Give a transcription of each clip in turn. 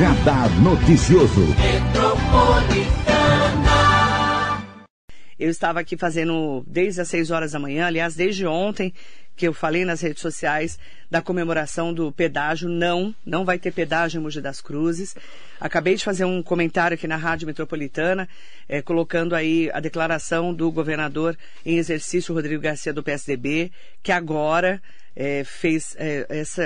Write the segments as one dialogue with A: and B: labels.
A: Radar Noticioso.
B: Eu estava aqui fazendo desde as 6 horas da manhã, aliás, desde ontem, que eu falei nas redes sociais da comemoração do pedágio. Não, não vai ter pedágio em Mogi das Cruzes. Acabei de fazer um comentário aqui na Rádio Metropolitana, eh, colocando aí a declaração do governador em exercício, Rodrigo Garcia, do PSDB, que agora é, fez é, esse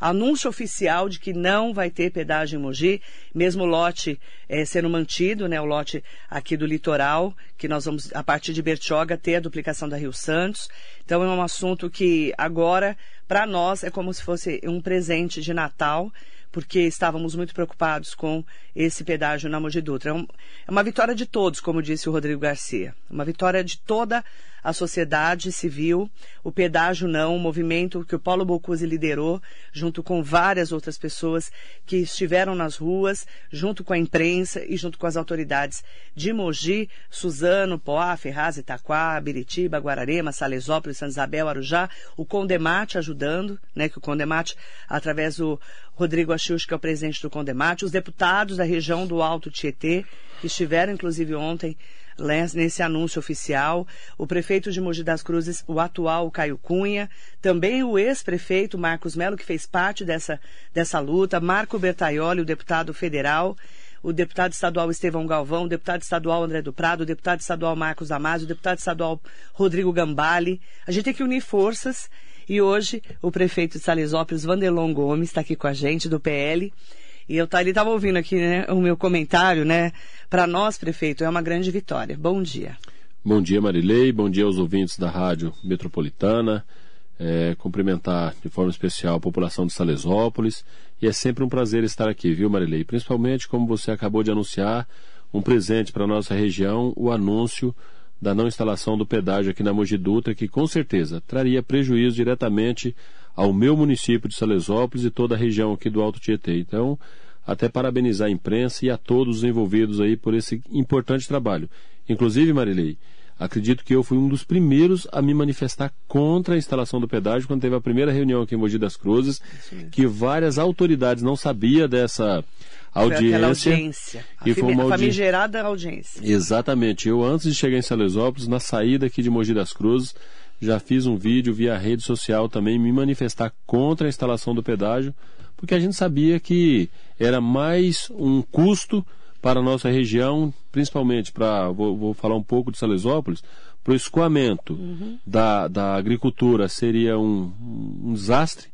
B: anúncio oficial de que não vai ter pedágio em Mogi, mesmo o lote é, sendo mantido, né, o lote aqui do litoral, que nós vamos, a partir de Bertioga, ter a duplicação da Rio Santos. Então é um assunto que agora, para nós, é como se fosse um presente de Natal, porque estávamos muito preocupados com esse pedágio na Mogi Dutra. É, é uma vitória de todos, como disse o Rodrigo Garcia. Uma vitória de toda a sociedade civil, o pedágio não, o movimento que o Paulo Bocuse liderou, junto com várias outras pessoas que estiveram nas ruas, junto com a imprensa e junto com as autoridades de Mogi, Suzano, Poá, Ferraz, Itaquá, Biritiba, Guararema, Salesópolis, Santa Isabel, Arujá, o Condemate ajudando, né, que o Condemate, através do Rodrigo Achilch, que é o presidente do Condemate, os deputados da região do Alto Tietê, que estiveram, inclusive, ontem nesse anúncio oficial, o prefeito de Mogi das Cruzes, o atual Caio Cunha, também o ex-prefeito Marcos Melo, que fez parte dessa, dessa luta, Marco Bertaioli, o deputado federal, o deputado estadual Estevão Galvão, o deputado estadual André do Prado, o deputado estadual Marcos Damasio, o deputado estadual Rodrigo Gambale. A gente tem que unir forças. E hoje o prefeito de Salesópolis, Vanderlon Gomes, está aqui com a gente, do PL. E eu tá, ele estava ouvindo aqui né, o meu comentário, né? Para nós, prefeito, é uma grande vitória. Bom dia.
C: Bom dia, Marilei. Bom dia aos ouvintes da Rádio Metropolitana. É, cumprimentar de forma especial a população de Salesópolis. E é sempre um prazer estar aqui, viu, Marilei? Principalmente, como você acabou de anunciar, um presente para a nossa região, o anúncio da não instalação do pedágio aqui na Mogi Dutra, que com certeza traria prejuízo diretamente ao meu município de Salesópolis e toda a região aqui do Alto Tietê. Então, até parabenizar a imprensa e a todos os envolvidos aí por esse importante trabalho. Inclusive, Marilei, acredito que eu fui um dos primeiros a me manifestar contra a instalação do pedágio quando teve a primeira reunião aqui em Mogi das Cruzes, que várias autoridades não sabiam dessa audiência.
B: audiência.
C: E
B: foi uma famigerada audiência.
C: Exatamente. Eu, antes de chegar em Salesópolis, na saída aqui de Mogi das Cruzes, já fiz um vídeo via rede social também me manifestar contra a instalação do pedágio, porque a gente sabia que era mais um custo para a nossa região, principalmente para, vou, vou falar um pouco de Salesópolis, para o escoamento uhum. da, da agricultura seria um, um desastre,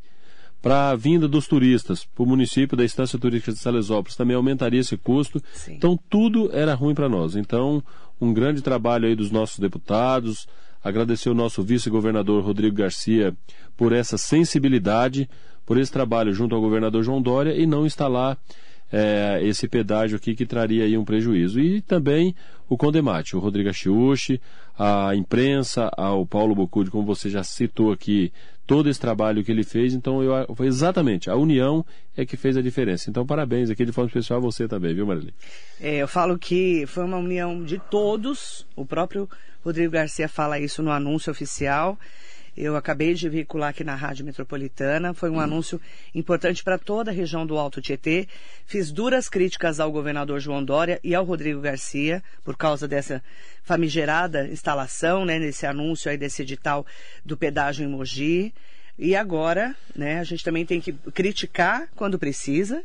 C: para a vinda dos turistas para o município da Estância Turística de Salesópolis também aumentaria esse custo. Sim. Então tudo era ruim para nós. Então, um grande trabalho aí dos nossos deputados, agradecer o nosso vice-governador Rodrigo Garcia por essa sensibilidade, por esse trabalho junto ao governador João Dória e não instalar é, esse pedágio aqui que traria aí um prejuízo. E também o Condemate, o Rodrigo Chiuchi, a imprensa, ao Paulo Bocude, como você já citou aqui, todo esse trabalho que ele fez. Então, eu, foi exatamente a união é que fez a diferença. Então, parabéns aqui de forma especial a você também, viu, Marilene?
B: É, eu falo que foi uma união de todos. O próprio Rodrigo Garcia fala isso no anúncio oficial. Eu acabei de veicular aqui na Rádio Metropolitana. Foi um hum. anúncio importante para toda a região do Alto Tietê. Fiz duras críticas ao governador João Dória e ao Rodrigo Garcia por causa dessa famigerada instalação, né, nesse anúncio aí desse edital do pedágio em Mogi. E agora, né, a gente também tem que criticar quando precisa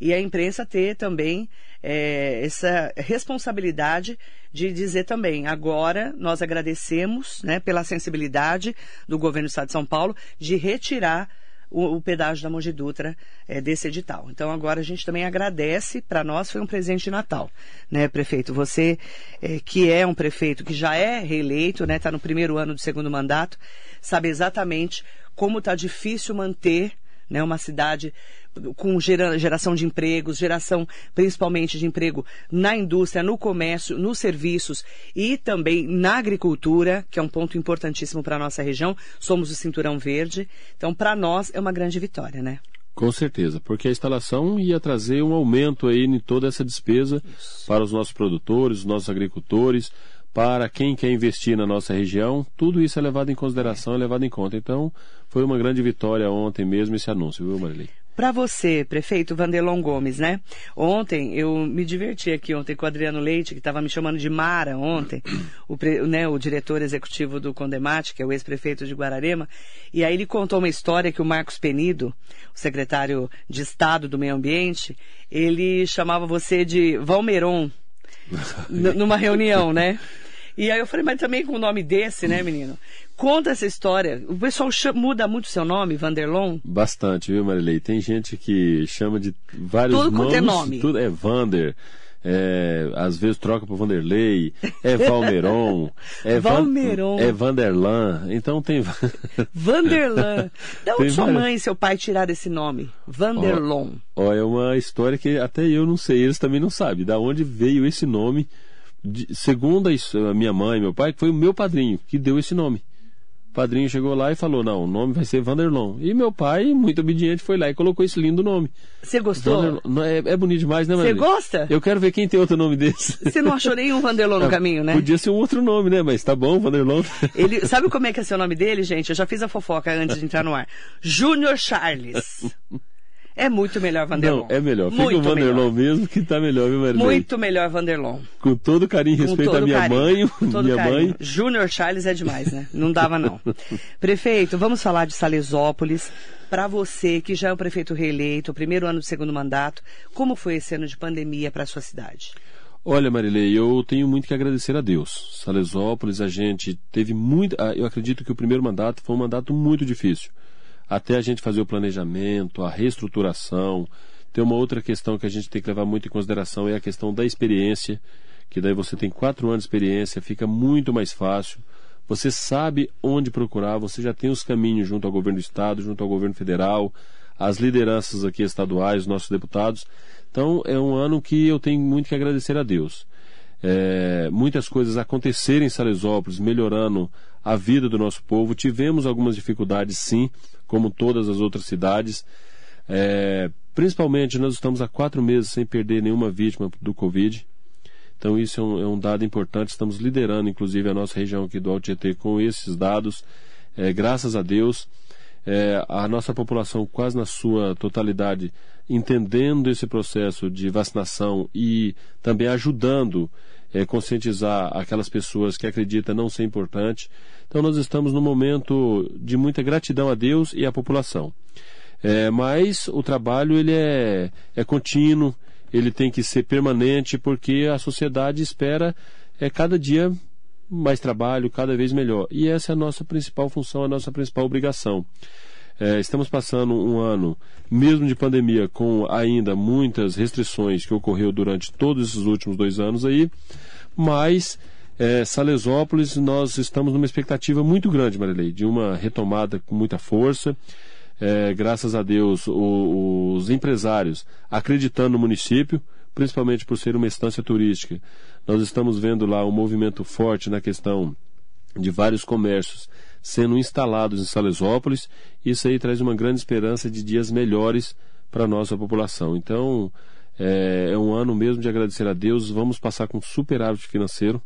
B: e a imprensa ter também é, essa responsabilidade de dizer também, agora nós agradecemos né, pela sensibilidade do governo do Estado de São Paulo de retirar o, o pedágio da Mogi Dutra é, desse edital. Então agora a gente também agradece, para nós foi um presente de Natal, né, prefeito? Você é, que é um prefeito que já é reeleito, né, está no primeiro ano do segundo mandato, sabe exatamente como está difícil manter né, uma cidade com gera, geração de empregos, geração principalmente de emprego na indústria, no comércio, nos serviços e também na agricultura, que é um ponto importantíssimo para a nossa região. Somos o Cinturão Verde. Então, para nós, é uma grande vitória, né?
C: Com certeza, porque a instalação ia trazer um aumento aí em toda essa despesa Isso. para os nossos produtores, os nossos agricultores, para quem quer investir na nossa região, tudo isso é levado em consideração, é levado em conta. Então, foi uma grande vitória ontem mesmo esse anúncio, viu, Marilei?
B: Para você, prefeito Vanderlon Gomes, né? Ontem, eu me diverti aqui ontem com o Adriano Leite, que estava me chamando de Mara ontem, o, né, o diretor executivo do Condemate, que é o ex-prefeito de Guararema, e aí ele contou uma história que o Marcos Penido, o secretário de Estado do Meio Ambiente, ele chamava você de Valmeron, numa reunião, né? E aí eu falei, mas também com o nome desse, né, menino? Conta essa história. O pessoal chama, muda muito seu nome, Vanderlon?
C: Bastante, viu, Marilei? Tem gente que chama de vários
B: Tudo
C: nomes.
B: Tudo é nome.
C: Tudo é Vander. É, às vezes troca para Vanderlei, é Valmeron, é,
B: Valmeron.
C: Van, é Vanderlan, então tem.
B: Vanderlan. Da onde sua várias... mãe e seu pai tiraram esse nome? Vanderlon.
C: Ó, ó, é uma história que até eu não sei, eles também não sabem. Da onde veio esse nome? De, segundo a minha mãe meu pai, foi o meu padrinho que deu esse nome. O padrinho chegou lá e falou: Não, o nome vai ser Vanderlon. E meu pai, muito obediente, foi lá e colocou esse lindo nome.
B: Você gostou?
C: É, é, bonito demais, né, Você
B: gosta?
C: Eu quero ver quem tem outro nome desse.
B: Você não achou nenhum Vanderlon no ah, caminho, né?
C: Podia ser um outro nome, né? Mas tá bom, Vanderlon.
B: Ele, sabe como é que é seu nome dele, gente? Eu já fiz a fofoca antes de entrar no ar. Júnior Charles. É muito melhor Vanderlon.
C: Não, é melhor. Fica muito o Vanderlon melhor. mesmo que tá melhor, viu, Marilei?
B: Muito melhor Vanderlon.
C: Com todo carinho e respeito à minha
B: carinho,
C: mãe.
B: Com todo
C: minha
B: carinho.
C: mãe.
B: Júnior Charles é demais, né? Não dava, não. Prefeito, vamos falar de Salesópolis. Para você, que já é o prefeito reeleito, primeiro ano do segundo mandato, como foi esse ano de pandemia para a sua cidade?
C: Olha, Marilei, eu tenho muito que agradecer a Deus. Salesópolis, a gente teve muito. Ah, eu acredito que o primeiro mandato foi um mandato muito difícil até a gente fazer o planejamento, a reestruturação. Tem uma outra questão que a gente tem que levar muito em consideração, é a questão da experiência, que daí você tem quatro anos de experiência, fica muito mais fácil. Você sabe onde procurar, você já tem os caminhos junto ao governo do Estado, junto ao governo federal, as lideranças aqui estaduais, nossos deputados. Então, é um ano que eu tenho muito que agradecer a Deus. É, muitas coisas aconteceram em Salesópolis, melhorando a vida do nosso povo. Tivemos algumas dificuldades, sim, como todas as outras cidades. É, principalmente, nós estamos há quatro meses sem perder nenhuma vítima do Covid. Então, isso é um, é um dado importante. Estamos liderando, inclusive, a nossa região aqui do Alto Tietê com esses dados. É, graças a Deus, é, a nossa população, quase na sua totalidade, entendendo esse processo de vacinação e também ajudando é, conscientizar aquelas pessoas que acreditam não ser importante. Então nós estamos num momento de muita gratidão a Deus e à população. É, mas o trabalho ele é, é contínuo, ele tem que ser permanente porque a sociedade espera é cada dia mais trabalho, cada vez melhor. E essa é a nossa principal função, a nossa principal obrigação. É, estamos passando um ano, mesmo de pandemia, com ainda muitas restrições que ocorreu durante todos esses últimos dois anos aí, mas é, Salesópolis nós estamos numa expectativa muito grande, Marilei, de uma retomada com muita força. É, graças a Deus, o, os empresários acreditando no município, principalmente por ser uma estância turística. Nós estamos vendo lá um movimento forte na questão de vários comércios sendo instalados em Salesópolis. Isso aí traz uma grande esperança de dias melhores para a nossa população. Então, é, é, um ano mesmo de agradecer a Deus. Vamos passar com superávit financeiro,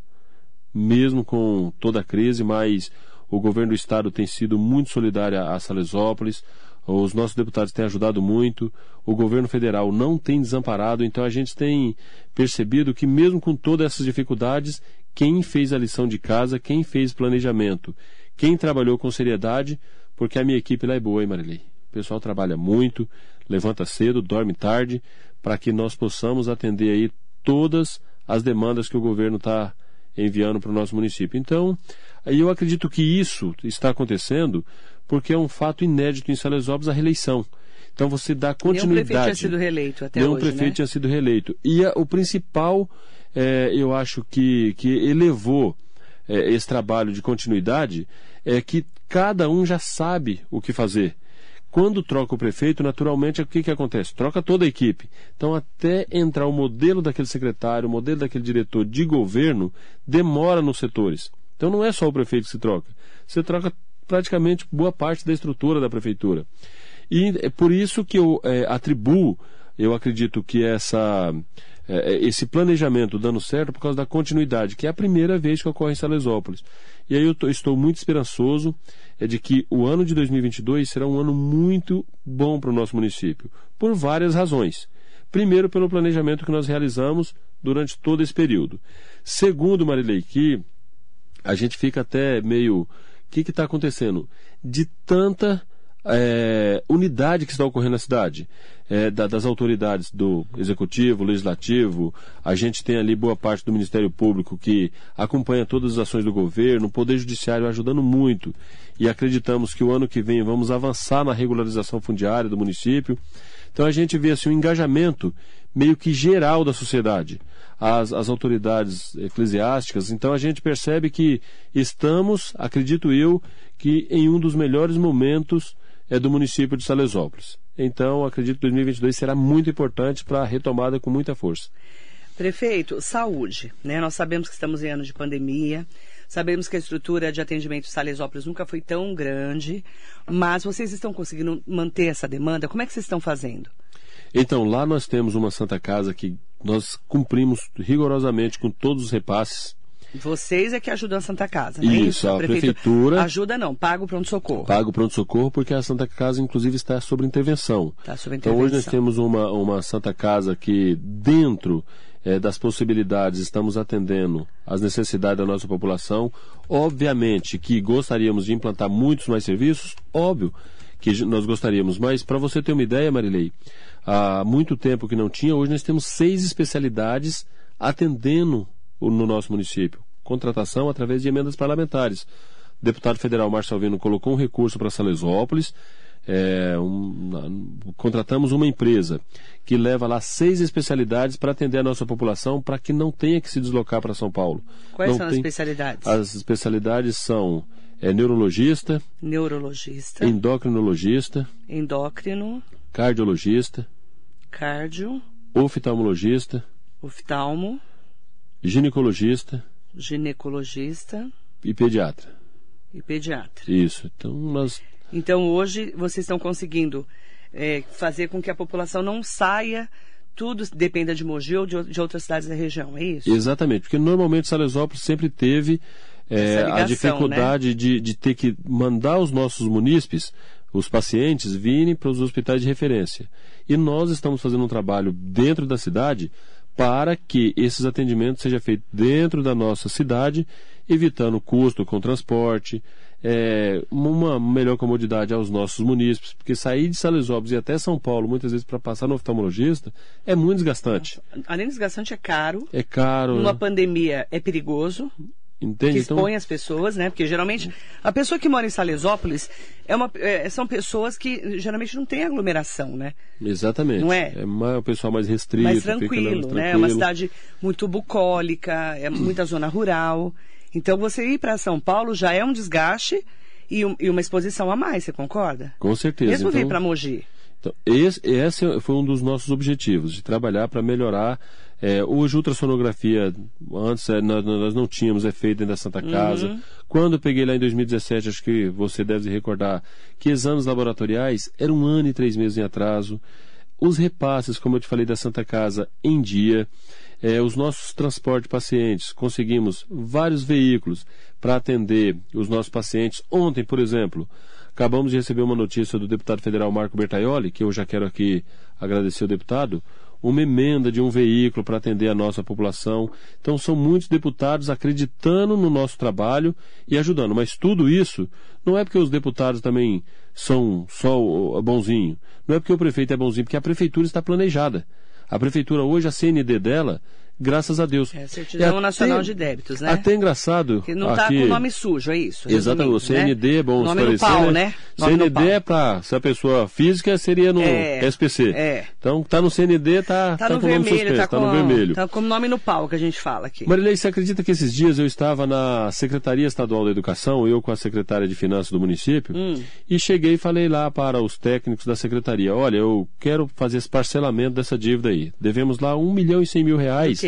C: mesmo com toda a crise, mas o governo do estado tem sido muito solidário a Salesópolis. Os nossos deputados têm ajudado muito, o governo federal não tem desamparado, então a gente tem percebido que, mesmo com todas essas dificuldades, quem fez a lição de casa, quem fez planejamento quem trabalhou com seriedade, porque a minha equipe lá é boa, hein, Marilei? O pessoal trabalha muito, levanta cedo, dorme tarde, para que nós possamos atender aí todas as demandas que o governo está enviando para o nosso município. Então, eu acredito que isso está acontecendo porque é um fato inédito em Salesópolis a reeleição. Então você dá continuidade. Nenhum prefeito
B: tinha sido reeleito até
C: Nenhum
B: hoje,
C: prefeito
B: né?
C: tinha sido reeleito. E a, o principal, é, eu acho que, que elevou é, esse trabalho de continuidade é que cada um já sabe o que fazer. Quando troca o prefeito, naturalmente, o que, que acontece? Troca toda a equipe. Então, até entrar o modelo daquele secretário, o modelo daquele diretor de governo, demora nos setores. Então, não é só o prefeito que se troca. Você troca praticamente boa parte da estrutura da prefeitura. E é por isso que eu é, atribuo, eu acredito que essa esse planejamento dando certo por causa da continuidade, que é a primeira vez que ocorre em Salesópolis. E aí eu tô, estou muito esperançoso é de que o ano de 2022 será um ano muito bom para o nosso município, por várias razões. Primeiro, pelo planejamento que nós realizamos durante todo esse período. Segundo, Marilei, que a gente fica até meio. O que está acontecendo? De tanta é, unidade que está ocorrendo na cidade, é, da, das autoridades do executivo, legislativo, a gente tem ali boa parte do Ministério Público que acompanha todas as ações do governo, o Poder Judiciário ajudando muito e acreditamos que o ano que vem vamos avançar na regularização fundiária do município. Então a gente vê assim um engajamento meio que geral da sociedade, as, as autoridades eclesiásticas. Então a gente percebe que estamos, acredito eu, que em um dos melhores momentos é do município de Salesópolis. Então, acredito que 2022 será muito importante para a retomada com muita força.
B: Prefeito, saúde. Né? Nós sabemos que estamos em anos de pandemia, sabemos que a estrutura de atendimento de Salesópolis nunca foi tão grande, mas vocês estão conseguindo manter essa demanda? Como é que vocês estão fazendo?
C: Então, lá nós temos uma Santa Casa que nós cumprimos rigorosamente com todos os repasses
B: vocês é que ajudam a Santa Casa, é
C: isso? isso? A, a prefeitura, prefeitura,
B: Ajuda não, paga o pronto-socorro.
C: Paga o pronto-socorro porque a Santa Casa, inclusive, está sob intervenção.
B: Está sob
C: intervenção. Então hoje nós temos uma, uma Santa Casa que, dentro é, das possibilidades, estamos atendendo às necessidades da nossa população. Obviamente que gostaríamos de implantar muitos mais serviços, óbvio que nós gostaríamos, mas para você ter uma ideia, Marilei, há muito tempo que não tinha, hoje nós temos seis especialidades atendendo no nosso município. Contratação através de emendas parlamentares. O deputado federal Márcio Alvino colocou um recurso para Salesópolis. É, um, contratamos uma empresa que leva lá seis especialidades para atender a nossa população para que não tenha que se deslocar para São Paulo.
B: Quais
C: não
B: são
C: tem...
B: as especialidades?
C: As especialidades são é, neurologista,
B: neurologista,
C: endocrinologista,
B: endócrino,
C: cardiologista,
B: cardio,
C: oftalmologista,
B: oftalmo,
C: ginecologista.
B: Ginecologista.
C: E pediatra.
B: E pediatra.
C: Isso. Então nós.
B: Então hoje vocês estão conseguindo é, fazer com que a população não saia tudo dependa de Mogi ou de, de, outras cidades da região, é isso?
C: Exatamente, porque normalmente Salesópolis sempre teve é, ligação, a dificuldade né? de, de ter que mandar os nossos munícipes, os pacientes, virem para os hospitais de referência. E nós estamos fazendo um trabalho dentro da cidade para que esses atendimentos sejam feitos dentro da nossa cidade, evitando custo com transporte, é, uma melhor comodidade aos nossos munícipes, porque sair de Salesópolis e até São Paulo, muitas vezes para passar no oftalmologista, é muito desgastante.
B: Além de desgastante, é caro.
C: É caro.
B: Numa né? pandemia é perigoso.
C: Entende?
B: Que então- expõe então... as pessoas, né? Porque geralmente a pessoa que mora em Salesópolis é uma, é, são pessoas que geralmente não têm aglomeração, né?
C: Exatamente.
B: Não é?
C: É mais, o pessoal mais restrito.
B: Mais tranquilo, tranquilo, né? É uma cidade muito bucólica, é muita zona rural. Então você ir para São Paulo já é um desgaste e, um, e, uma exposição a mais, você concorda?
C: Com certeza.
B: Mesmo
C: então...
B: vir para Mogi.
C: Então, esse, esse foi um dos nossos objetivos, de trabalhar para melhorar. É, hoje, ultrassonografia, antes é, nós, nós, não tínhamos, é feito dentro da Santa Casa. Uhum. Quando eu peguei lá em 2017, acho que você deve recordar, que exames laboratoriais eram um ano e três meses em atraso. Os repasses, como eu te falei, da Santa Casa em dia. É, os nossos transportes de pacientes, conseguimos vários veículos para atender os nossos pacientes. Ontem, por exemplo, Acabamos de receber uma notícia do deputado federal Marco Bertaioli, que eu já quero aqui agradecer ao deputado, uma emenda de um veículo para atender a nossa população. Então são muitos deputados acreditando no nosso trabalho e ajudando. Mas tudo isso não é porque os deputados também são só bonzinho. Não é porque o prefeito é bonzinho, porque a prefeitura está planejada. A prefeitura hoje, a CND dela, graças a Deus.
B: É, certidão é Nacional até, de Débitos, né?
C: Até engraçado.
B: Que não está com o nome sujo, é isso?
C: Exatamente. O CND né? bom
B: nome esclarecer. No pau, né? né?
C: CND é para, se a pessoa física seria no é, SPC.
B: É.
C: Então, tá no CND, tá,
B: tá,
C: tá
B: no
C: com
B: vermelho,
C: suspenso,
B: tá,
C: tá
B: com,
C: no vermelho.
B: Tá com nome no pau que a gente fala aqui.
C: Marilei, você acredita que esses dias eu estava na Secretaria Estadual da Educação, eu com a secretária de Finanças do município,
B: hum.
C: e cheguei e falei lá para os técnicos da secretaria, olha, eu quero fazer esse parcelamento dessa dívida aí. Devemos lá um milhão e cem mil reais.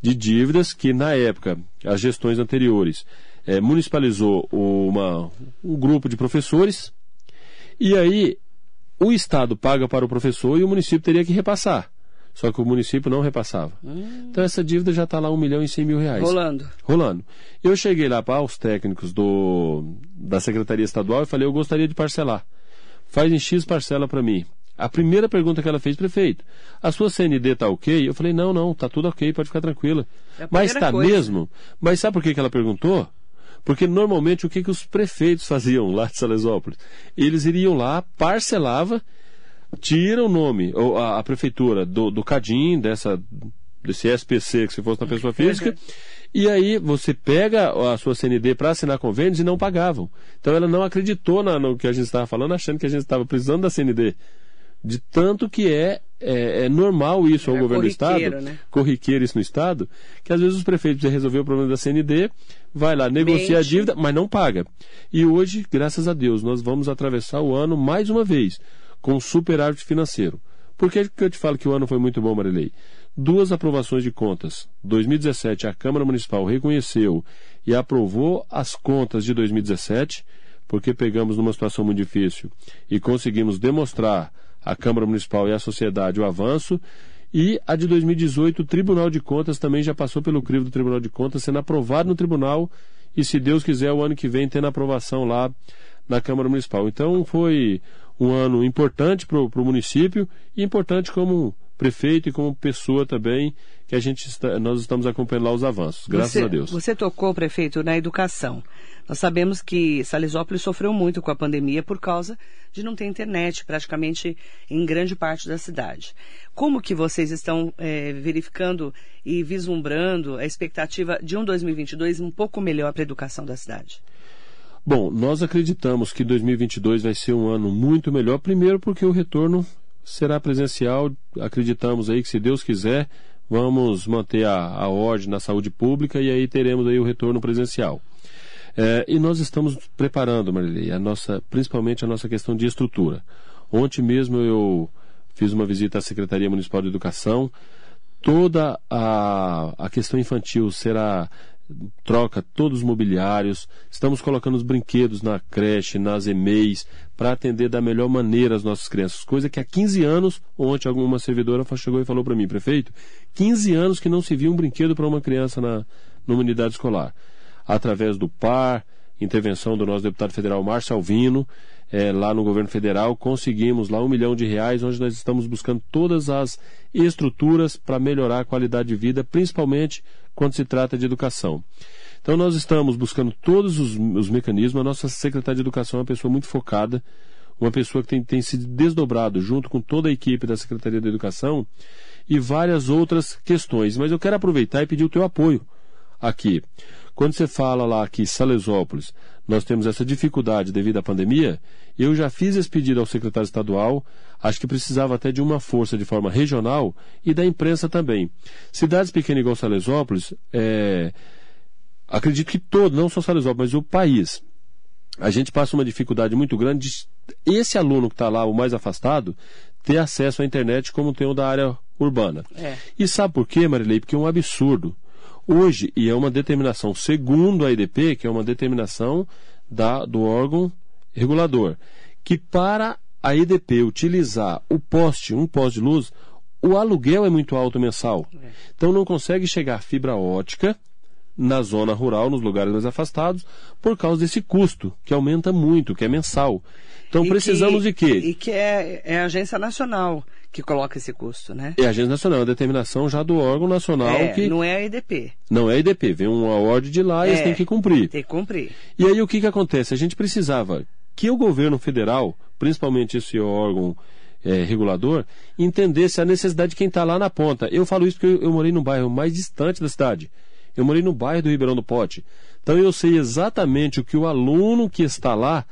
C: De dívidas que, na época, as gestões anteriores é, municipalizou uma, um grupo de professores e aí o Estado paga para o professor e o município teria que repassar. Só que o município não repassava. Hum. Então essa dívida já está lá um milhão e cem mil reais.
B: Rolando.
C: Rolando. Eu cheguei lá para os técnicos do, da Secretaria Estadual e falei, eu gostaria de parcelar. Faz em X parcela para mim. A primeira pergunta que ela fez, prefeito, a sua CND está ok? Eu falei, não, não, está tudo ok, pode ficar tranquila. É Mas está mesmo? Mas sabe por que, que ela perguntou? Porque normalmente o que, que os prefeitos faziam lá de Salesópolis? Eles iriam lá, parcelava, tira o nome, ou a, a prefeitura do, do CADIM, dessa, desse SPC que se fosse na pessoa física, e aí você pega a sua CND para assinar convênios e não pagavam. Então ela não acreditou na, no que a gente estava falando, achando que a gente estava precisando da CND. De tanto que é, é, é normal isso ao é governo do Estado, né? corriqueiro isso no Estado, que às vezes os prefeitos resolver o problema da CND, vai lá, negocia a dívida, mas não paga. E hoje, graças a Deus, nós vamos atravessar o ano mais uma vez com superávit financeiro. Por que, que eu te falo que o ano foi muito bom, Marilei? Duas aprovações de contas. 2017, a Câmara Municipal reconheceu e aprovou as contas de 2017, porque pegamos numa situação muito difícil e conseguimos demonstrar à Câmara Municipal e à sociedade o avanço. E a de 2018, o Tribunal de Contas também já passou pelo crivo do Tribunal de Contas, sendo aprovado no Tribunal e, se Deus quiser, o ano que vem tendo aprovação lá na Câmara Municipal. Então foi um ano importante para o município e importante como prefeito e como pessoa também, que a gente está, nós estamos acompanhando lá os avanços, graças
B: você,
C: a Deus.
B: Você tocou, prefeito, na educação. Nós sabemos que Salesópolis sofreu muito com a pandemia por causa de não ter internet praticamente em grande parte da cidade. Como que vocês estão é, verificando e vislumbrando a expectativa de um 2022 um pouco melhor para a educação da cidade?
C: Bom, nós acreditamos que 2022 vai ser um ano muito melhor, primeiro porque o retorno será presencial. Acreditamos aí que, se Deus quiser, vamos manter a, a ordem na saúde pública e aí teremos aí o retorno presencial. É, e nós estamos preparando, Marilei, a nossa, principalmente a nossa questão de estrutura. Ontem mesmo eu fiz uma visita à Secretaria Municipal de Educação. Toda a, a questão infantil será troca todos os mobiliários, estamos colocando os brinquedos na creche, nas EMEIs, para atender da melhor maneira as nossas crianças. Coisa que há 15 anos, ontem alguma servidora chegou e falou para mim, prefeito, 15 anos que não se via um brinquedo para uma criança na, numa unidade escolar. Através do PAR, intervenção do nosso deputado federal Márcio Alvino, é, lá no governo federal, conseguimos lá um milhão de reais, onde nós estamos buscando todas as estruturas para melhorar a qualidade de vida, principalmente quando se trata de educação. Então nós estamos buscando todos os, os mecanismos. A nossa secretária de Educação é uma pessoa muito focada, uma pessoa que tem, tem se desdobrado junto com toda a equipe da Secretaria de Educação e várias outras questões. Mas eu quero aproveitar e pedir o teu apoio aqui. Quando você fala lá que Salesópolis, nós temos essa dificuldade devido à pandemia, eu já fiz esse pedido ao secretário estadual, acho que precisava até de uma força de forma regional e da imprensa também. Cidades pequenas igual Salesópolis, é, acredito que todo, não só Salesópolis, mas o país, a gente passa uma dificuldade muito grande de esse aluno que está lá, o mais afastado, ter acesso à internet como tem o da área urbana. É. E sabe por quê, Marilei? Porque é um absurdo. Hoje, e é uma determinação, segundo a EDP, que é uma determinação da, do órgão regulador, que para a EDP utilizar o poste, um poste de luz, o aluguel é muito alto mensal. É. Então não consegue chegar fibra ótica na zona rural, nos lugares mais afastados, por causa desse custo, que aumenta muito, que é mensal. Então e precisamos
B: que,
C: de quê?
B: E que é, é a agência nacional que coloca esse custo, né?
C: É a agência nacional, é a determinação já do órgão nacional
B: é,
C: que.
B: Não é a EDP.
C: Não é a EDP, vem uma ordem de lá e eles é, têm que cumprir.
B: Tem que cumprir.
C: E aí o que, que acontece? A gente precisava que o governo federal, principalmente esse órgão é, regulador, entendesse a necessidade de quem está lá na ponta. Eu falo isso porque eu, eu morei no bairro mais distante da cidade. Eu morei no bairro do Ribeirão do Pote. Então eu sei exatamente o que o aluno que está lá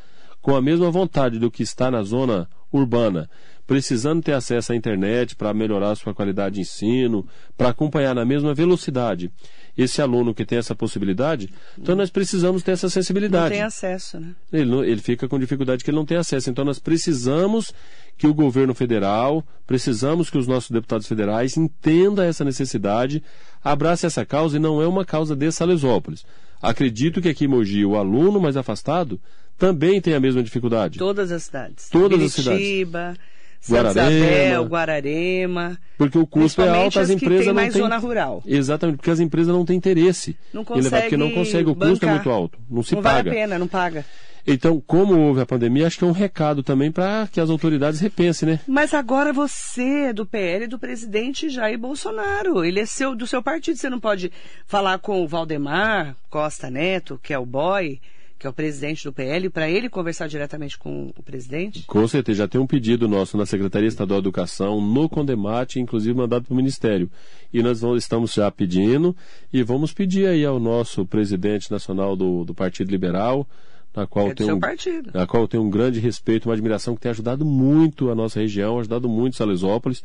C: com a mesma vontade do que está na zona urbana, precisando ter acesso à internet para melhorar a sua qualidade de ensino, para acompanhar na mesma velocidade esse aluno que tem essa possibilidade, então nós precisamos ter essa sensibilidade. Não
B: tem acesso, né?
C: Ele, não, ele fica com dificuldade que ele não tem acesso. Então nós precisamos que o governo federal, precisamos que os nossos deputados federais entendam essa necessidade, abracem essa causa e não é uma causa de Salesópolis. Acredito que aqui em Mogi, o aluno mais afastado também tem a mesma dificuldade.
B: Todas as cidades.
C: Todas Curitiba, as cidades.
B: Santa Isabel, Guararema.
C: Porque o custo é alto, as,
B: as
C: empresas não
B: mais
C: têm.
B: zona rural.
C: Exatamente, porque as empresas não têm interesse
B: Não
C: em levar, porque não
B: consegue
C: consegue, o custo é
B: bancar.
C: muito alto, não se
B: não
C: paga.
B: vale a pena, não paga.
C: Então, como houve a pandemia, acho que é um recado também para que as autoridades repensem, né?
B: Mas agora você é do PL do presidente Jair Bolsonaro. Ele é seu, do seu partido. Você não pode falar com o Valdemar Costa Neto, que é o boy, que é o presidente do PL, para ele conversar diretamente com o presidente?
C: Com certeza, já tem um pedido nosso na Secretaria Estadual de Educação, no Condemate, inclusive mandado para o Ministério. E nós estamos já pedindo e vamos pedir aí ao nosso presidente nacional do, do Partido Liberal, na qual
B: É
C: tem um,
B: partido.
C: na qual eu tenho um grande respeito, uma admiração que tem ajudado muito a nossa região, ajudado muito Salesópolis.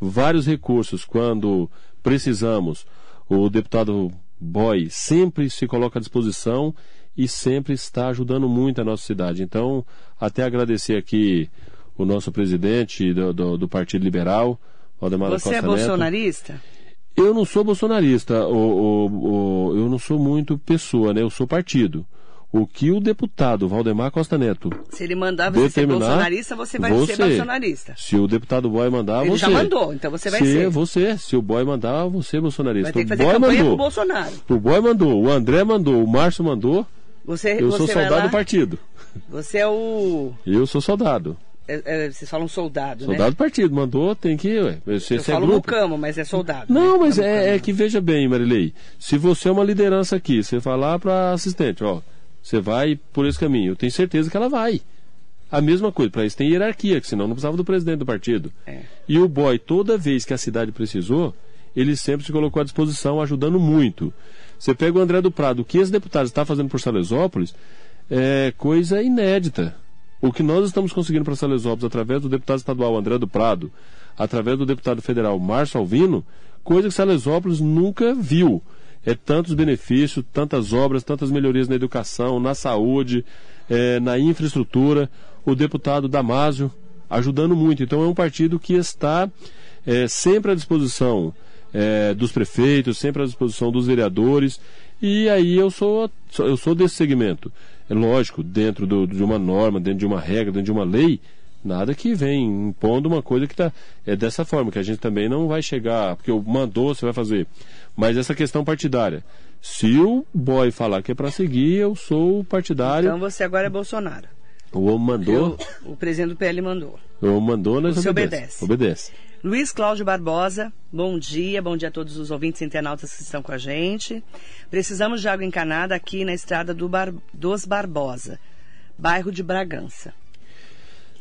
C: Vários recursos, quando precisamos, o deputado Boy sempre se coloca à disposição e sempre está ajudando muito a nossa cidade. Então, até agradecer aqui o nosso presidente do, do, do Partido Liberal, Valdemar
B: Você
C: Costa
B: é
C: Neto.
B: bolsonarista?
C: Eu não sou bolsonarista, o, o- o- eu não sou muito pessoa, né? Eu sou partido. O que o deputado Valdemar Costa Neto
B: Se ele mandar você ser bolsonarista, você vai
C: você.
B: ser bolsonarista.
C: Se o deputado Boy mandar,
B: Ele
C: você.
B: já mandou, então você vai
C: se
B: ser.
C: você, se o Boy mandar, você é bolsonarista.
B: Vai ter que
C: o
B: fazer
C: Boy
B: campanha
C: mandou.
B: Bolsonaro.
C: O Boy mandou, o André mandou, o Márcio mandou.
B: Você,
C: Eu
B: você
C: sou soldado do partido.
B: Você é o.
C: Eu sou soldado.
B: é- é, vocês falam soldado,
C: Soldado
B: né?
C: do partido. Mandou, tem que. Ué, você,
B: Eu
C: você é
B: falo
C: grupo.
B: mucamo, mas é soldado.
C: Não,
B: né?
C: mas é, é que veja bem, Marilei. Se você é uma liderança aqui, você falar para assistente, ó, você vai por esse caminho. Eu tenho certeza que ela vai. A mesma coisa, para isso tem hierarquia, que senão não precisava do presidente do partido.
B: É.
C: E o boy, toda vez que a cidade precisou, ele sempre se colocou à disposição, ajudando muito. Você pega o André do Prado, o que esse deputado está fazendo por Salesópolis é coisa inédita. O que nós estamos conseguindo para Salesópolis através do deputado estadual André do Prado, através do deputado federal Márcio Alvino, coisa que Salesópolis nunca viu. É tantos benefícios, tantas obras, tantas melhorias na educação, na saúde, eh, na infraestrutura. O deputado Damásio ajudando muito. Então é um partido que está eh, sempre à disposição eh, dos prefeitos, sempre à disposição dos vereadores. E aí eu sou, eu sou desse segmento. É lógico, dentro do- de uma norma, dentro de uma regra, dentro de uma lei, nada que vem impondo uma coisa que tá, é dessa forma, que a gente também não vai chegar, porque o mandou, você vai fazer. Mas essa questão partidária. Se o boy falar que é para seguir, eu sou partidário.
B: Então você agora é Bolsonaro.
C: ou mandou,
B: O, o presidente do PL mandou.
C: ou mandou, nós
B: Você
C: obedece.
B: obedece.
C: Obedece.
B: Luiz Cláudio Barbosa, bom dia, bom dia a todos os ouvintes e internautas que estão com a gente. Precisamos de água encanada aqui na estrada do Bar- dos Barbosa, bairro de Bragança.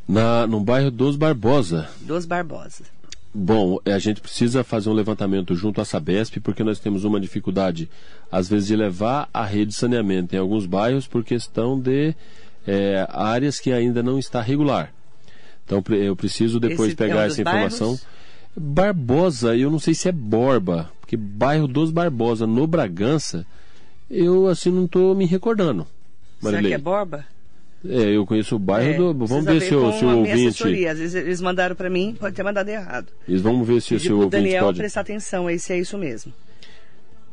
C: Na, no bairro dos Barbosa.
B: Dos Barbosa.
C: Bom, é, a gente precisa fazer um levantamento junto à Sabesp, porque nós temos uma dificuldade, às vezes, de levar a rede de saneamento em alguns bairros por questão de é, áreas que ainda não está regular. Então, eu preciso depois
B: Esse é
C: pegar
B: um
C: essa informação.
B: bairros?
C: Barbosa, eu não sei se é Borba, porque bairro dos Barbosa, no Bragança, eu assim não estou me recordando.
B: Será
C: Marilei.
B: que é Borba?
C: É, eu conheço o bairro
B: É,
C: do. Vamos ver se o, se o ouvinte.
B: assessoria. Às vezes eles mandaram para mim, pode ter mandado errado.
C: Eles vamos ver se, o ouvinte
B: Daniel
C: pode.
B: prestar atenção aí se é isso mesmo.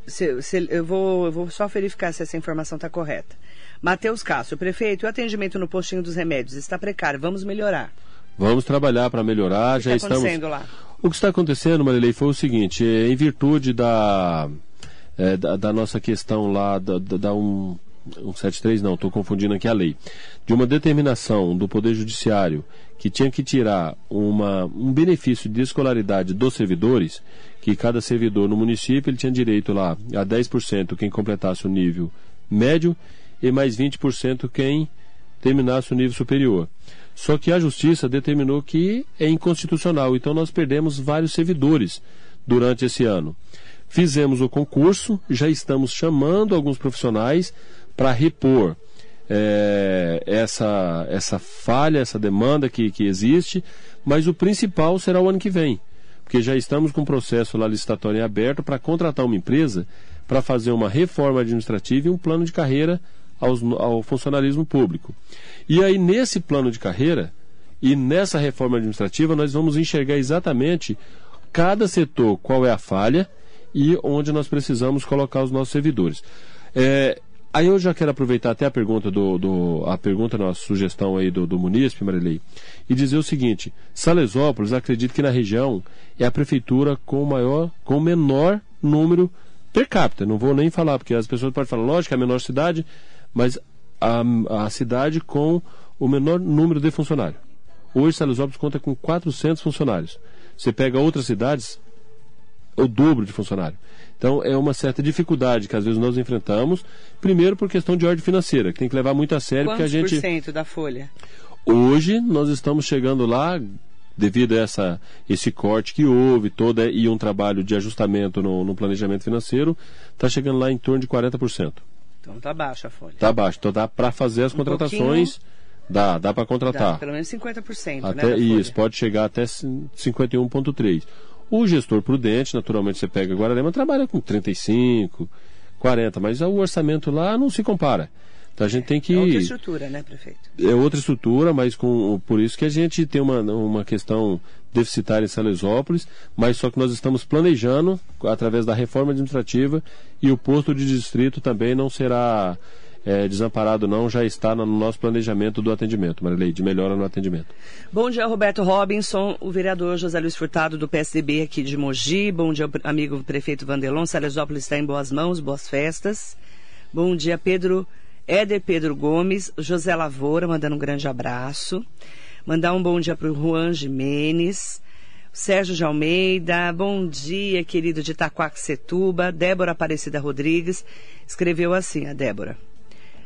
B: Se- se- eu, vou, eu vou só verificar se essa informação está correta. Matheus Castro, prefeito, o atendimento no postinho dos remédios está precário, vamos melhorar.
C: Vamos trabalhar para melhorar.
B: O que
C: já
B: está
C: estamos.
B: acontecendo lá?
C: O que está acontecendo, Marilei, foi o seguinte: é, em virtude da, é, da, da nossa questão lá, da, da, da um, 173, não, estou confundindo aqui a lei, de uma determinação do Poder Judiciário que tinha que tirar uma, um benefício de escolaridade dos servidores, que cada servidor no município ele tinha direito lá a 10% quem completasse o nível médio e mais 20% quem terminasse o nível superior. Só que a justiça determinou que é inconstitucional, então nós perdemos vários servidores durante esse ano. Fizemos o concurso, já estamos chamando alguns profissionais para repor eh, essa, essa falha, essa demanda que, que existe, mas o principal será o ano que vem, porque já estamos com o processo lá licitatório aberto para contratar uma empresa para fazer uma reforma administrativa e um plano de carreira aos, ao funcionalismo público. E aí, nesse plano de carreira e nessa reforma administrativa, nós vamos enxergar exatamente cada setor qual é a falha e onde nós precisamos colocar os nossos servidores. É, Aí eu já quero aproveitar até a pergunta do, do a pergunta, a sugestão aí do, do munícipe, Marilei, e dizer o seguinte: Salesópolis, acredito que na região é a prefeitura com maior, com menor número per capita. Não vou nem falar, porque as pessoas podem falar, lógico, é a menor cidade, mas a, a cidade com o menor número de funcionários. Hoje, Salesópolis conta com 400 funcionários. Você pega outras cidades, o dobro de funcionário. Então é uma certa dificuldade que às vezes nós enfrentamos, primeiro por questão de ordem financeira, que tem que levar muito a sério
B: Quantos
C: porque a gente
B: por cento da folha?
C: Hoje nós estamos chegando lá devido a essa, esse corte que houve toda e um trabalho de ajustamento no, no planejamento financeiro, está chegando lá em torno de 40%.
B: Então tá baixa a folha.
C: Está baixo, então dá para fazer as
B: Um
C: contratações, dá, dá para contratar.
B: Dá pelo menos 50%, né?
C: Até
B: da
C: isso, pode chegar até 51,3. O gestor prudente, naturalmente você pega Guararema, trabalha com 35, 40, mas o orçamento lá não se compara. Então a gente tem que.
B: É outra estrutura, né, prefeito?
C: É outra estrutura, mas com, por isso que a gente tem uma, uma questão deficitária em Salesópolis, mas só que nós estamos planejando, através da reforma administrativa, e o posto de distrito também não será é, desamparado, não, já está no nosso planejamento do atendimento, Marilei, de melhora no atendimento.
B: Bom dia, Roberto Robinson, o vereador José Luiz Furtado, do PSDB aqui de Mogi. Bom dia, amigo prefeito Vandelon. Salesópolis está em boas mãos, boas festas. Bom dia, Pedro Éder Pedro Gomes, José Lavoura, mandando um grande abraço. Mandar um bom dia para o Juan Jimenez. Sérgio de Almeida, bom dia, querido de Itaquaquecetuba. Débora Aparecida Rodrigues escreveu assim, a Débora.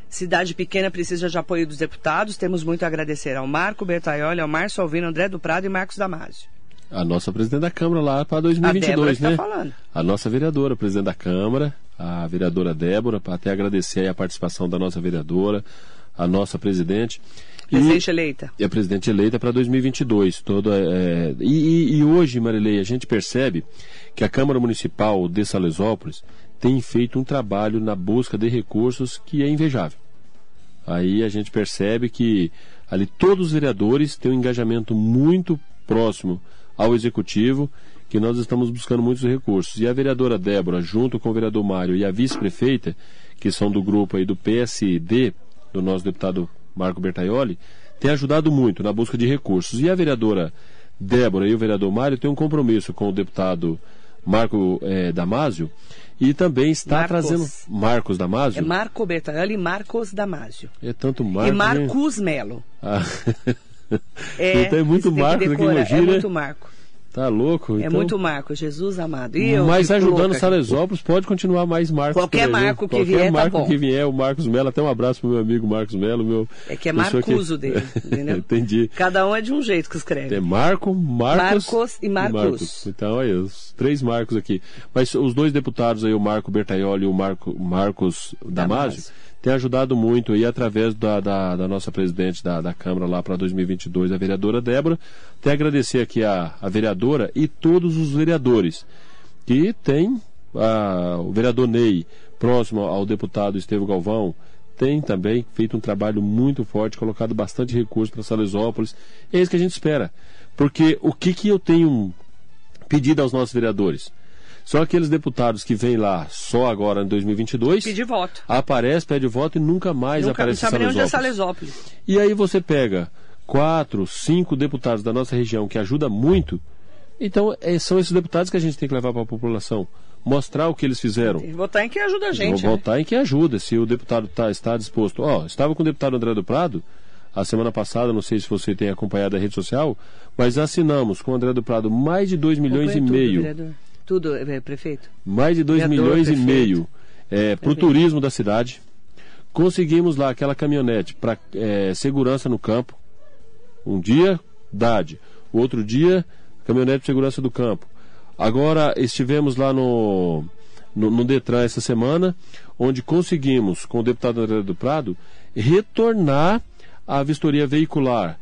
B: Cidade pequena precisa de apoio dos deputados. Temos muito a agradecer ao Marco Bertaioli, ao Márcio Alvino, André do Prado e Marcos Damasio.
C: A nossa presidente da Câmara lá para
B: A Débora
C: 2022,
B: que tá
C: né?
B: falando.
C: A nossa vereadora, presidente da Câmara, a vereadora Débora, para até agradecer a participação da nossa vereadora, a nossa presidente. E-
B: Presidente eleita.
C: e a presidente eleita para 2022. Toda, é, e, e- e hoje, Marilei, a gente percebe que a Câmara Municipal de Salesópolis tem feito um trabalho na busca de recursos que é invejável. Aí a gente percebe que ali todos os vereadores têm um engajamento muito próximo ao executivo, que nós estamos buscando muitos recursos. E a vereadora Débora, junto com o vereador Mário e a vice-prefeita, que são do grupo aí do PSD, do nosso deputado Marco Bertaioli, tem ajudado muito na busca de recursos. E a vereadora Débora e o vereador Mário têm um compromisso com o deputado Marco eh, Damasio e também está
B: Marcos.
C: trazendo Marcos Damasio.
B: É Marco Bertaioli e Marcos Damasio.
C: É tanto
B: e
C: Marcos. né?
B: Marcos Melo.
C: Ah.
B: É,
C: Então é muito
B: você tem que
C: Marcos Mogi,
B: É
C: né?
B: muito Marco.
C: Tá louco?
B: É
C: Então,
B: muito Marco, Jesus amado. E eu
C: Mas ajudando. Salesópolis, pode continuar mais Marcos.
B: Qualquer? Marco que
C: Qualquer
B: vier, tá
C: Marco
B: bom.
C: que vier, o Marcos Mello. Até um abraço pro meu amigo Marcos Mello. Meu,
B: É que é Marcuso dele, entendeu?
C: Entendi.
B: Cada um é de um jeito que escreve.
C: É Marco, Marcos,
B: Marcos e Marcos.
C: Então, aí, os três Marcos aqui. Mas os dois deputados aí, o Marco Bertaioli e o Marco, Marcos Damasio,
B: Damasio.
C: Têm ajudado muito aí através da, da, da nossa presidente da, da Câmara lá para 2022, a vereadora Débora. Até agradecer aqui a, a vereadora e todos os vereadores que tem ah, o vereador Ney, próximo ao deputado Estevão Galvão, tem também feito um trabalho muito forte, colocado bastante recurso para Salesópolis. É isso que a gente espera. Porque o que, que eu tenho pedido aos nossos vereadores? São aqueles deputados que vêm lá só agora em 2022,
B: Pedir voto.
C: aparece, pede voto e nunca mais
B: Nunca não
C: aparece em
B: sabe nem onde é
C: Salesópolis.
B: Salesópolis.
C: E aí você pega quatro, cinco deputados da nossa região que ajuda muito. Então é, são esses deputados que a gente tem que levar para a população. Mostrar o que eles fizeram.
B: Que votar em quem ajuda a
C: Vou
B: gente. né?
C: votar em quem ajuda, se o deputado tá, está disposto. Ó, estava com o deputado André do Prado, a semana passada, não sei se você tem acompanhado a rede social, mas assinamos com o André do Prado mais de 2 milhões e meio.
B: vereador. Tudo, eh, prefeito.
C: Mais de 2
B: Vereador,
C: milhões e
B: prefeito.
C: meio é, para o turismo da cidade. Conseguimos lá aquela caminhonete para segurança no campo. Um dia, DAD. O outro dia, caminhonete de segurança do campo. Agora estivemos lá no, no, no Detran essa semana, onde conseguimos, com o deputado André do Prado, retornar a vistoria veicular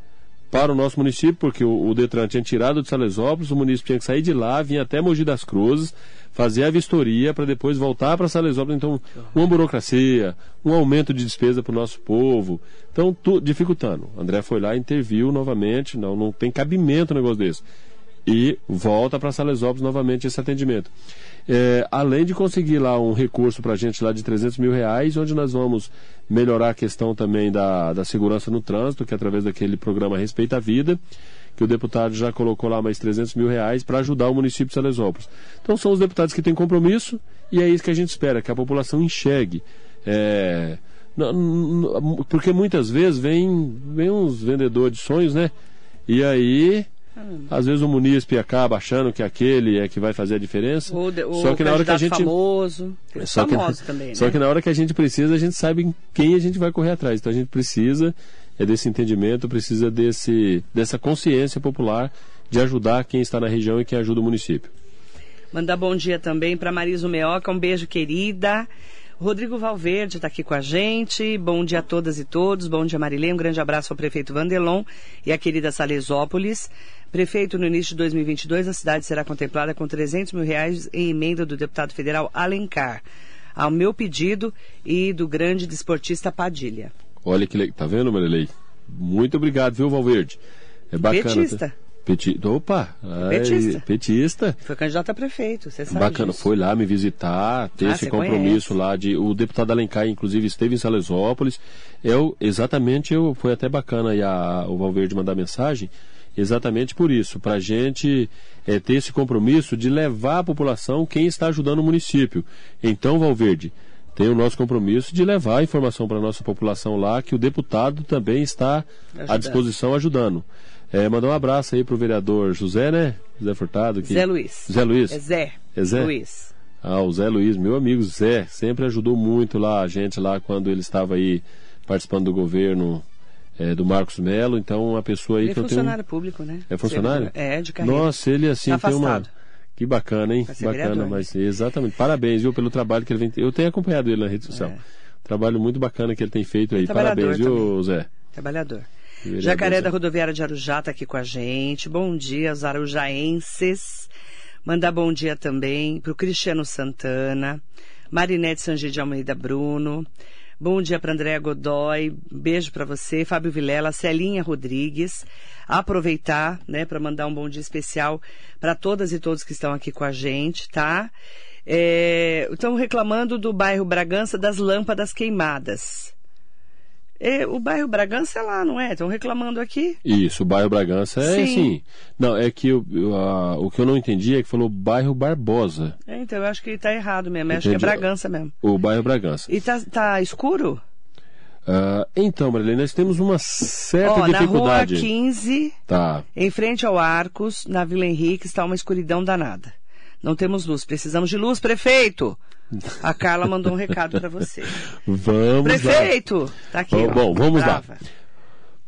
C: para o nosso município, porque o, o Detran tinha tirado de Salesópolis, o município tinha que sair de lá, vir até Mogi das Cruzes, fazer a vistoria para depois voltar para Salesópolis. Então, uma burocracia, um aumento de despesa para o nosso povo. Então, tu, dificultando. André foi lá, interviu novamente, não, não tem cabimento um negócio desse. E volta para Salesópolis novamente esse atendimento. É, além de conseguir lá um recurso para a gente lá de 300 mil reais, onde nós vamos melhorar a questão também da, da segurança no trânsito, que é através daquele programa Respeita a Vida, que o deputado já colocou lá mais 300 mil reais para ajudar o município de Salesópolis. Então são os deputados que têm compromisso e é isso que a gente espera, que a população enxergue. É, porque muitas vezes vem, vem uns vendedores de sonhos, né? E aí às vezes o munícipe acaba achando que aquele é que vai fazer a diferença.
B: O, de, o só que na hora que a gente famoso,
C: só que, também, né? só que na hora que a gente precisa, a gente sabe em quem a gente vai correr atrás. Então a gente precisa é desse entendimento, precisa desse dessa consciência popular de ajudar quem está na região e quem ajuda o município.
B: Mandar bom dia também para Marisa Meoca, um beijo querida. Rodrigo Valverde está aqui com a gente. Bom dia a todas e todos. Bom dia, Marilene. Um grande abraço ao prefeito Vandelon e à querida Salesópolis. Prefeito, no início de 2022, a cidade será contemplada com 300 mil reais em emenda do deputado federal Alencar, ao meu pedido e do grande desportista Padilha.
C: Olha que legal. Tá vendo, Marilei? Muito obrigado, viu, Valverde? É bacana.
B: Petista.
C: Peti... Opa!
B: Petista.
C: Ai, petista.
B: Foi candidato a prefeito, você sabe.
C: Bacana,
B: disso.
C: foi lá me visitar, ter ah, esse compromisso conhece. lá de. O deputado Alencar, inclusive, esteve em Salesópolis. Eu, exatamente, eu, foi até bacana aí a, o Valverde mandar mensagem, exatamente por isso, para a gente é, ter esse compromisso de levar à população quem está ajudando o município. Então, Valverde, tem o nosso compromisso de levar a informação para a nossa população lá, que o deputado também está ajudando. à disposição ajudando. É, mandar um abraço aí pro vereador José, né? José Furtado. Que...
B: Zé Luiz.
C: Zé Luiz.
B: É Zé.
C: É Zé?
B: Luiz.
C: Ah, o Zé Luiz, meu amigo Zé, sempre ajudou muito lá a gente lá quando ele estava aí participando do governo é, do Marcos Melo, então uma pessoa aí
B: ele
C: que
B: é
C: eu tenho...
B: funcionário público, né?
C: É funcionário?
B: É, de carreira.
C: Nossa, ele assim
B: tá
C: tem uma... Que bacana, hein? Bacana,
B: vereador,
C: mas exatamente. Parabéns, viu, pelo trabalho que ele vem. Eu tenho acompanhado ele na rede social. É. Trabalho muito bacana que ele tem feito aí. Parabéns, viu, também. Zé?
B: Trabalhador. Jacaré da Rodoviária de Arujá está aqui com a gente. Bom dia, os arujaenses. Mandar bom dia também para o Cristiano Santana, Marinete Sangi de Almeida Bruno. Bom dia para Andréa Godoy, beijo para você, Fábio Vilela, Celinha Rodrigues. Aproveitar, né, para mandar um bom dia especial para todas e todos que estão aqui com a gente, tá? É, estão reclamando do bairro Bragança das lâmpadas queimadas. É, o bairro Bragança é lá, não é? Estão reclamando aqui?
C: Isso, o bairro Bragança é sim. sim. Não, é que eu, a, o que eu não entendi é que falou bairro Barbosa.
B: É, então eu acho que está errado mesmo. Acho que é Bragança mesmo.
C: O bairro Bragança.
B: E tá, tá escuro?
C: Uh, então, Marilene, nós temos uma certa oh, dificuldade.
B: Na rua 15,
C: tá.
B: em frente ao Arcos, na Vila Henrique, está uma escuridão danada. Não temos luz. Precisamos de luz, prefeito! A Carla mandou um recado para você.
C: Vamos
B: Prefeito!
C: Lá.
B: Tá aqui.
C: Bom, bom vamos Brava. lá.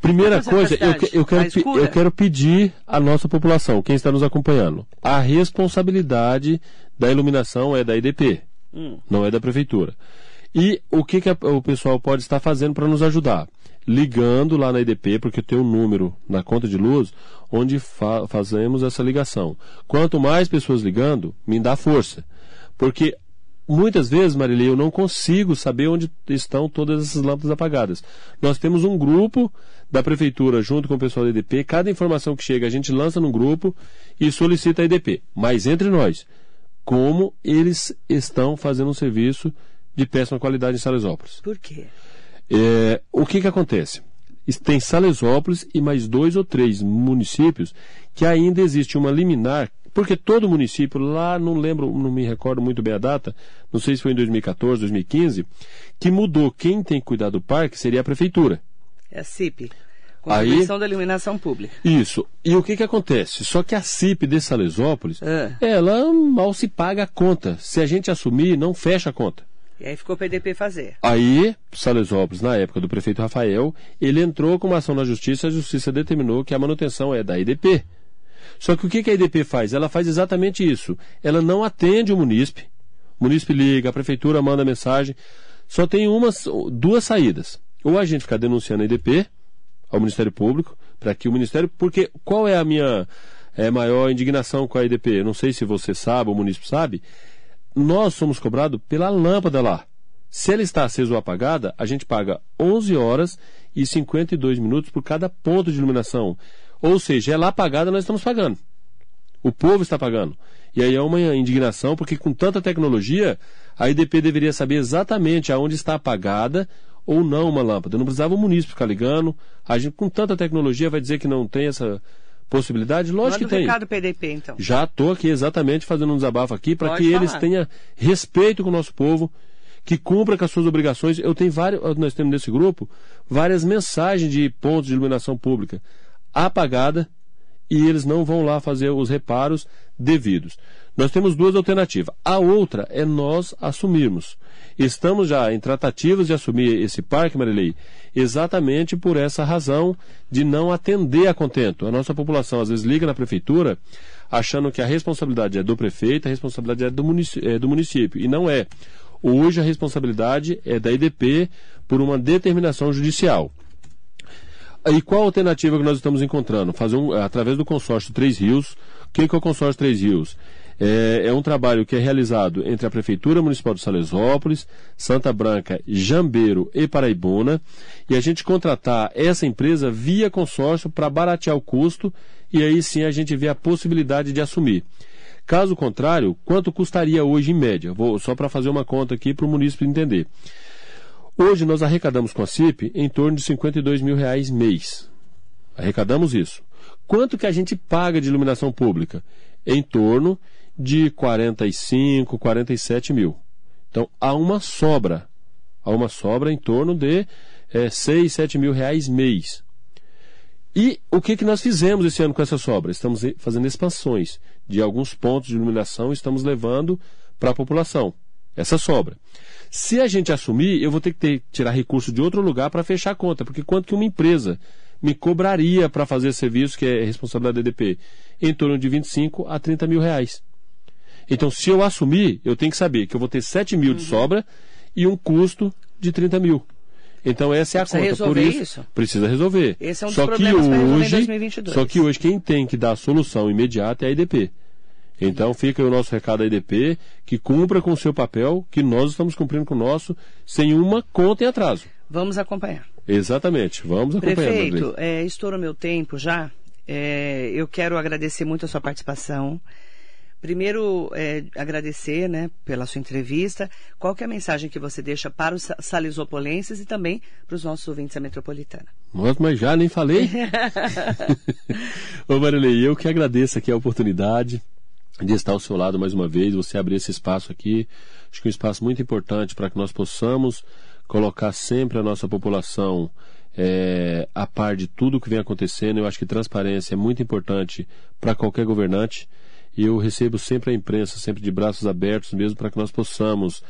C: Primeira coisa, eu, eu, quero, eu quero pedir à nossa população, quem está nos acompanhando, a responsabilidade da iluminação é da IDP, hum. não é da prefeitura. E o que, que a, o pessoal pode estar fazendo para nos ajudar? Ligando lá na IDP, porque eu tenho um número na conta de luz onde fa fazemos essa ligação. Quanto mais pessoas ligando, me dá força. Porque muitas vezes, Marília, eu não consigo saber onde estão todas essas lâmpadas apagadas. Nós temos um grupo da prefeitura junto com o pessoal da IDP, cada informação que chega a gente lança no grupo e solicita a IDP. Mas entre nós, como eles estão fazendo um serviço de péssima qualidade em Salesópolis?
B: Por quê?
C: É, o que que acontece? Tem Salesópolis e mais dois ou três municípios que ainda existe uma liminar porque todo município, lá não lembro, não me recordo muito bem a data, não sei se foi em 2014, 2015, que mudou quem tem que cuidar do parque seria a prefeitura.
B: É a CIP. Contribuição Aí, da Iluminação Pública.
C: Isso. E o que que acontece? Só que a CIP de Salesópolis, é. ela mal se paga a conta. Se a gente assumir, não fecha a conta.
B: E aí ficou o PDP fazer.
C: Aí, Salesópolis, na época do prefeito Rafael, ele entrou com uma ação na justiça, a justiça determinou que a manutenção é da IDP. Só que o que a IDP faz? Ela faz exatamente isso. Ela não atende o munícipe. O munícipe liga, a prefeitura manda mensagem. Só tem umas, duas saídas. Ou a gente ficar denunciando a IDP ao Ministério Público, para que o Ministério. Porque qual é a minha é, maior indignação com a IDP? Não sei se você sabe, o munícipe sabe. Nós somos cobrados pela lâmpada lá. Se ela está acesa ou apagada, a gente paga 11 horas e 52 minutos por cada ponto de iluminação. Ou seja, é lá pagada, nós estamos pagando. O povo está pagando. E aí é uma indignação, porque com tanta tecnologia, a IDP deveria saber exatamente aonde está apagada ou não uma lâmpada. Não precisava o munícipe ficar ligando. A gente, com tanta tecnologia, vai dizer que não tem essa possibilidade? Lógico
B: Manda
C: que tem.
B: recado PDP, então.
C: Já estou aqui exatamente fazendo um desabafo aqui para que
B: falar.
C: eles tenham respeito com o nosso povo, que cumpra com as suas obrigações. Eu tenho vários, nós temos nesse grupo várias mensagens de pontos de iluminação pública apagada e eles não vão lá fazer os reparos devidos. Nós temos duas alternativas. A outra é nós assumirmos. Estamos já em tratativas de assumir esse parque, Marilei, exatamente por essa razão de não atender a contento. A nossa população às vezes liga na prefeitura achando que a responsabilidade é do prefeito, a responsabilidade é do município, é do município e não é. Hoje a responsabilidade é da IDP por uma determinação judicial. E qual a alternativa que nós estamos encontrando? Fazer um, através do consórcio Três Rios. O que, que é o consórcio Três Rios? É, é, um trabalho que é realizado entre a Prefeitura Municipal de Salesópolis, Santa Branca, Jambeiro e Paraibuna, e a gente contratar essa empresa via consórcio para baratear o custo e aí sim a gente vê a possibilidade de assumir. Caso contrário, quanto custaria hoje em média? Vou só para fazer uma conta aqui para o município entender. Hoje nós arrecadamos com a CIP em torno de 52 mil reais mês. Arrecadamos isso. Quanto que a gente paga de iluminação pública? Em torno de 45, 47 mil. Então há uma sobra. Há uma sobra em torno de é, 6, 7 mil reais mês. E o que, que nós fizemos esse ano com essa sobra? Estamos fazendo expansões de alguns pontos de iluminação, estamos levando para a população essa sobra. Se a gente assumir, eu vou ter que ter, tirar recurso de outro lugar para fechar a conta, porque quanto que uma empresa me cobraria para fazer serviço que é responsabilidade da EDP? Em torno de 25 a 30 mil reais. Então, se eu assumir, eu tenho que saber que eu vou ter 7 mil de sobra e um custo de 30 mil. Então essa é a
B: Precisa
C: conta. Por isso,
B: isso?
C: precisa resolver.
B: Esse é um dos
C: só que
B: resolver em
C: hoje,
B: 2022.
C: só que hoje quem tem que dar a solução imediata é a IDP. Então fica o nosso recado à IDP, que cumpra com o seu papel, que nós estamos cumprindo com o nosso, sem uma conta em atraso.
B: Vamos acompanhar.
C: Exatamente, vamos acompanhando.
B: Prefeito, é, estoura meu tempo já. É, eu quero agradecer muito a sua participação. Primeiro, é, agradecer né, pela sua entrevista. Qual que é a mensagem que você deixa para os sa- salisopolenses e também para os nossos ouvintes da metropolitana?
C: Nossa, mas já nem falei. Ô Marilei, eu que agradeço aqui a oportunidade de estar ao seu lado mais uma vez, você abrir esse espaço aqui. Acho que é um espaço muito importante para que nós possamos colocar sempre a nossa população é, a par de tudo que vem acontecendo. Eu acho que transparência é muito importante para qualquer governante. E eu recebo sempre a imprensa, sempre de braços abertos mesmo, para que nós possamos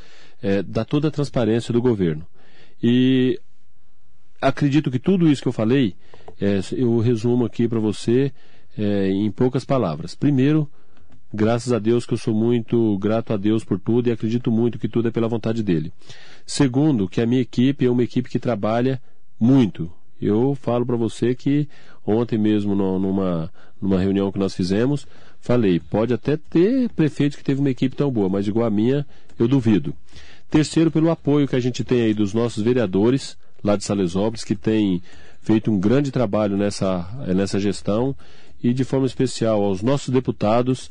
C: é, dar toda a transparência do governo. E acredito que tudo isso que eu falei, é, eu resumo aqui para você é, em poucas palavras. Primeiro, graças a Deus que eu sou muito grato a Deus por tudo e acredito muito que tudo é pela vontade dele. Segundo, que a minha equipe é uma equipe que trabalha muito. Eu falo para você que ontem mesmo numa, numa reunião que nós fizemos, falei, pode até ter prefeito que teve uma equipe tão boa, mas igual a minha, eu duvido. Terceiro, pelo apoio que a gente tem aí dos nossos vereadores lá de Salesópolis, que têm feito um grande trabalho nessa, nessa gestão, e de forma especial aos nossos deputados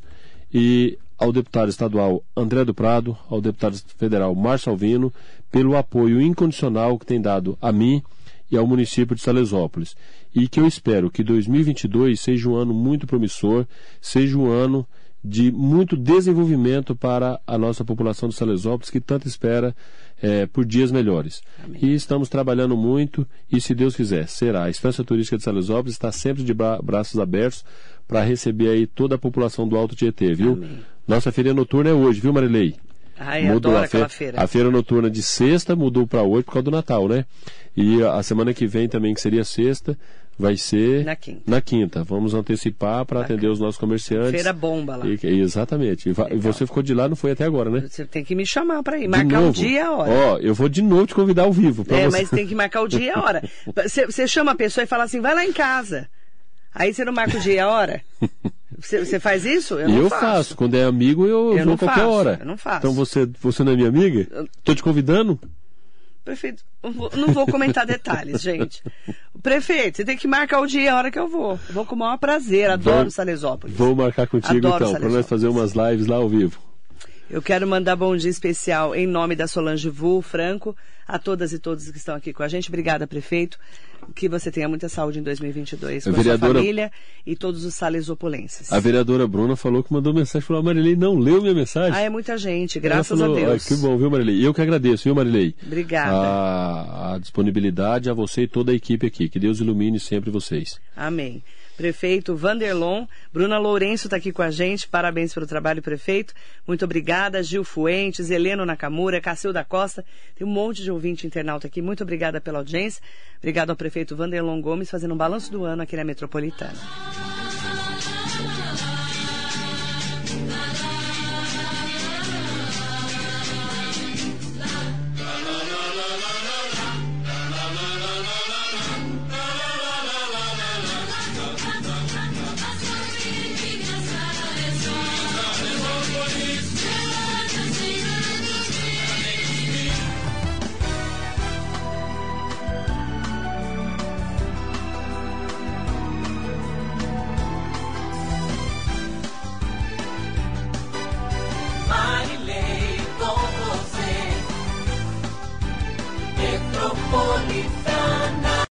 C: e ao deputado estadual André do Prado, ao deputado federal Márcio Alvino, pelo apoio incondicional que tem dado a mim e ao município de Salesópolis. E que eu espero que 2022 seja um ano muito promissor, seja um ano de muito desenvolvimento para a nossa população de Salesópolis, que tanto espera eh, por dias melhores. E estamos trabalhando muito, e se Deus quiser, será. A Estância Turística de Salesópolis está sempre de bra- braços abertos para receber aí toda a população do Alto Tietê, viu?
B: Amém.
C: Nossa feira noturna é hoje, viu, Marilei?
B: Ai, adoro
C: a
B: aquela
C: fe-
B: feira.
C: A feira noturna de sexta mudou para hoje por causa do Natal, né? E a semana que vem também, que seria sexta, vai ser
B: Na quinta.
C: na quinta. Vamos antecipar para atender os nossos comerciantes.
B: Feira bomba lá.
C: E- exatamente. E, você ficou de lá, não foi até agora, né?
B: Você tem que me chamar para ir, marcar um
C: novo.
B: dia e a hora.
C: Ó, eu vou de novo te convidar ao vivo.
B: É,
C: você.
B: mas tem que marcar o dia e a hora. Você, você chama a pessoa e fala assim, vai lá em casa. Aí você não marca o dia e a hora? Você, faz isso? Eu
C: Eu,
B: não
C: faço. Quando é amigo, eu,
B: Eu
C: vou qualquer
B: faço,
C: hora.
B: eu não faço.
C: Então você, você não é minha amiga? Tô te convidando?
B: Prefeito, não vou comentar detalhes, gente. Prefeito, você tem que marcar o dia a hora que eu vou. Eu vou com o maior prazer, adoro vou, Salesópolis.
C: Vou marcar contigo adoro então, para nós fazer umas lives lá ao vivo.
B: Eu quero mandar bom dia especial em nome da Solange Vu Franco a todas e todos que estão aqui com a gente. Obrigada, prefeito. Que você tenha muita saúde em 2022 com a, vereadora... sua família e todos os salesopolenses.
C: A vereadora Bruna falou que mandou mensagem, falou, a Marilei não leu minha mensagem.
B: Ah, é muita gente, graças falou, a Deus.
C: que bom, viu, Marilei? Eu que agradeço, viu, Marilei?
B: Obrigada.
C: A, a disponibilidade a você e toda a equipe aqui. Que Deus ilumine sempre vocês.
B: Amém prefeito Vanderlon. Bruna Lourenço está aqui com a gente. Parabéns pelo trabalho, prefeito. Muito obrigada. Gil Fuentes, Heleno Nakamura, Cacilda Costa. Tem um monte de ouvinte internauta aqui. Muito obrigada pela audiência. Obrigado ao prefeito Vanderlon Gomes fazendo um balanço do ano aqui na Metropolitana.